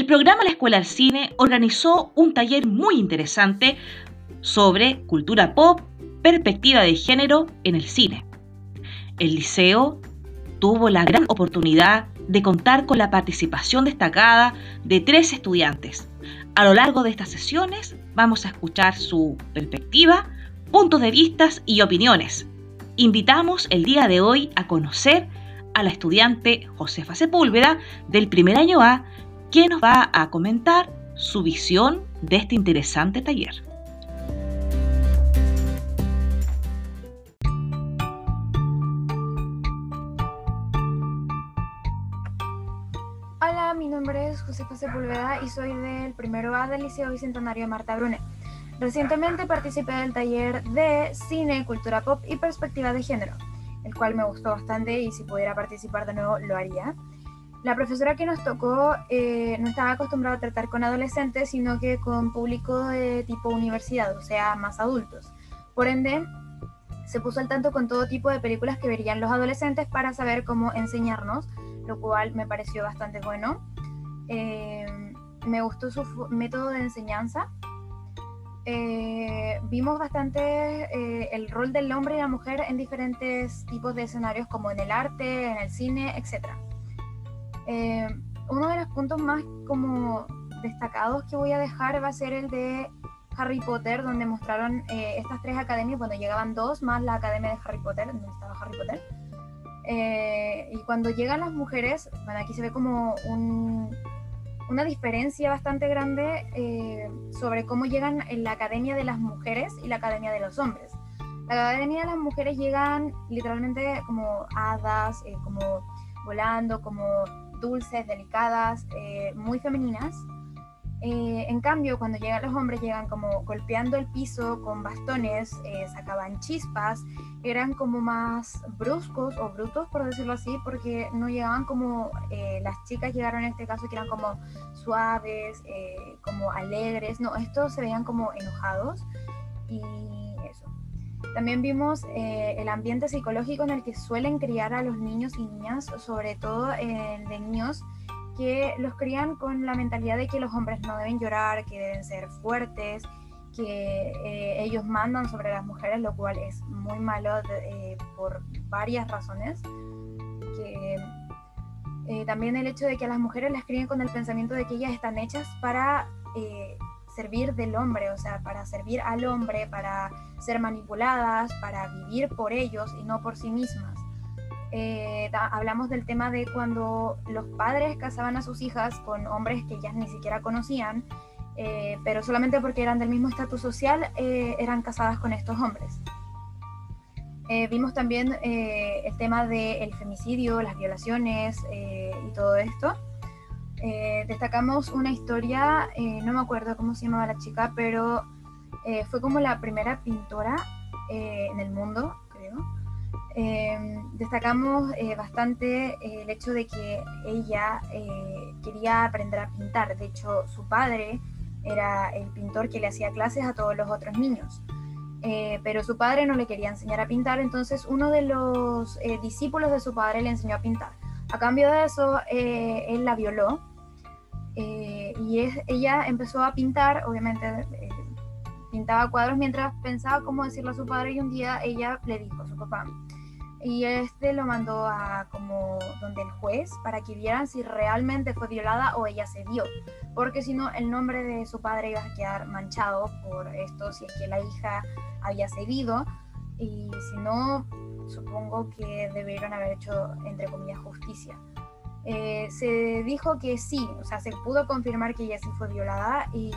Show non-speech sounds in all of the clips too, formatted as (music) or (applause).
el programa La Escuela del Cine organizó un taller muy interesante sobre cultura pop, perspectiva de género en el cine. El liceo tuvo la gran oportunidad de contar con la participación destacada de tres estudiantes. A lo largo de estas sesiones vamos a escuchar su perspectiva, puntos de vista y opiniones. Invitamos el día de hoy a conocer a la estudiante Josefa Sepúlveda del primer año A, quien nos va a comentar su visión de este interesante taller. Hola, mi nombre es Josefa Sepúlveda y soy del primero A del Liceo Bicentenario Marta Brune. Recientemente participé del taller de cine, cultura pop y perspectiva de género, el cual me gustó bastante y si pudiera participar de nuevo lo haría. La profesora que nos tocó eh, no estaba acostumbrada a tratar con adolescentes, sino que con público de tipo universidad, o sea, más adultos. Por ende, se puso al tanto con todo tipo de películas que verían los adolescentes para saber cómo enseñarnos, lo cual me pareció bastante bueno. Eh, me gustó su método de enseñanza. Eh, vimos bastante el rol del hombre y la mujer en diferentes tipos de escenarios, como en el arte, en el cine, etcétera. Eh, uno de los puntos más como destacados que voy a dejar va a ser el de Harry Potter, donde mostraron eh, estas tres academias, bueno, llegaban dos más la academia de Harry Potter, donde estaba Harry Potter. Eh, y cuando llegan las mujeres, bueno, aquí se ve como una diferencia bastante grande sobre cómo llegan en la academia de las mujeres y la academia de los hombres. La academia de las mujeres llegan literalmente como hadas, como volando, como dulces, delicadas, eh, muy femeninas. Eh, en cambio, cuando llegan los hombres, llegan como golpeando el piso con bastones, eh, sacaban chispas, eran como más bruscos o brutos, por decirlo así, porque no llegaban como las chicas llegaron en este caso, que eran como suaves, como alegres, no, estos se veían como enojados y también vimos eh, el ambiente psicológico en el que suelen criar a los niños y niñas, sobre todo el de niños que los crían con la mentalidad de que los hombres no deben llorar, que deben ser fuertes, que eh, ellos mandan sobre las mujeres, lo cual es muy malo eh, por varias razones. También el hecho de que a las mujeres las críen con el pensamiento de que ellas están hechas para servir del hombre, o sea, para servir al hombre, para ser manipuladas, para vivir por ellos y no por sí mismas. Eh, hablamos del tema de cuando los padres casaban a sus hijas con hombres que ellas ni siquiera conocían, eh, pero solamente porque eran del mismo estatus social eh, eran casadas con estos hombres. vimos también el tema del femicidio, las violaciones y todo esto. Eh, destacamos una historia, eh, no me acuerdo cómo se llamaba la chica, pero eh, fue como la primera pintora en el mundo, creo. destacamos bastante el hecho de que ella quería aprender a pintar. De hecho, su padre era el pintor que le hacía clases a todos los otros niños. pero su padre no le quería enseñar a pintar, entonces uno de los discípulos de su padre le enseñó a pintar. A cambio de eso, él la violó eh, y es, ella empezó a pintar, obviamente eh, pintaba cuadros mientras pensaba cómo decirlo a su padre y un día ella le dijo a su papá. Y este lo mandó a como donde el juez para que vieran si realmente fue violada o ella se vio. Porque si no, el nombre de su padre iba a quedar manchado por esto, si es que la hija había cedido. Y si no, supongo que debieron haber hecho, entre comillas, justicia. Eh, se dijo que sí, o sea, se pudo confirmar que ella sí fue violada y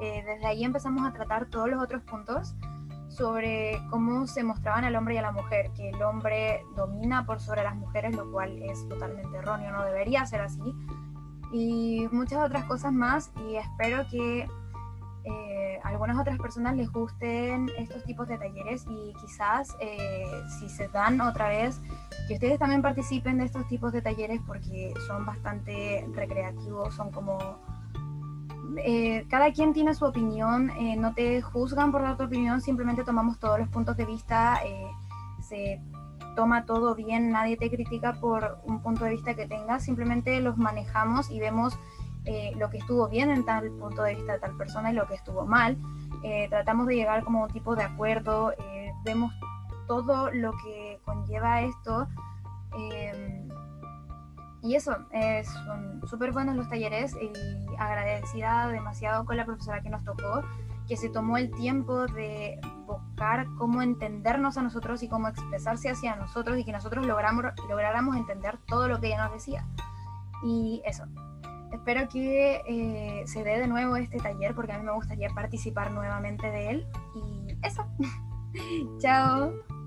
eh, desde ahí empezamos a tratar todos los otros puntos sobre cómo se mostraban al hombre y a la mujer, que el hombre domina por sobre las mujeres, lo cual es totalmente erróneo, no debería ser así, y muchas otras cosas más, y espero que eh, algunas otras personas les gusten estos tipos de talleres y quizás si se dan otra vez que ustedes también participen de estos tipos de talleres porque son bastante recreativos, son como... Eh, cada quien tiene su opinión, eh, no te juzgan por dar tu opinión, simplemente tomamos todos los puntos de vista, eh, se toma todo bien, nadie te critica por un punto de vista que tengas, simplemente los manejamos y vemos eh, lo que estuvo bien en tal punto de vista de tal persona y lo que estuvo mal. Eh, tratamos de llegar como un tipo de acuerdo, eh, vemos todo lo que conlleva esto. y eso, son súper buenos los talleres y agradecida demasiado con la profesora que nos tocó, que se tomó el tiempo de buscar cómo entendernos a nosotros y cómo expresarse hacia nosotros y que nosotros logramos, lográramos entender todo lo que ella nos decía. Y eso, espero que eh, se dé de nuevo este taller porque a mí me gustaría participar nuevamente de él. Y eso. (laughs) Chao.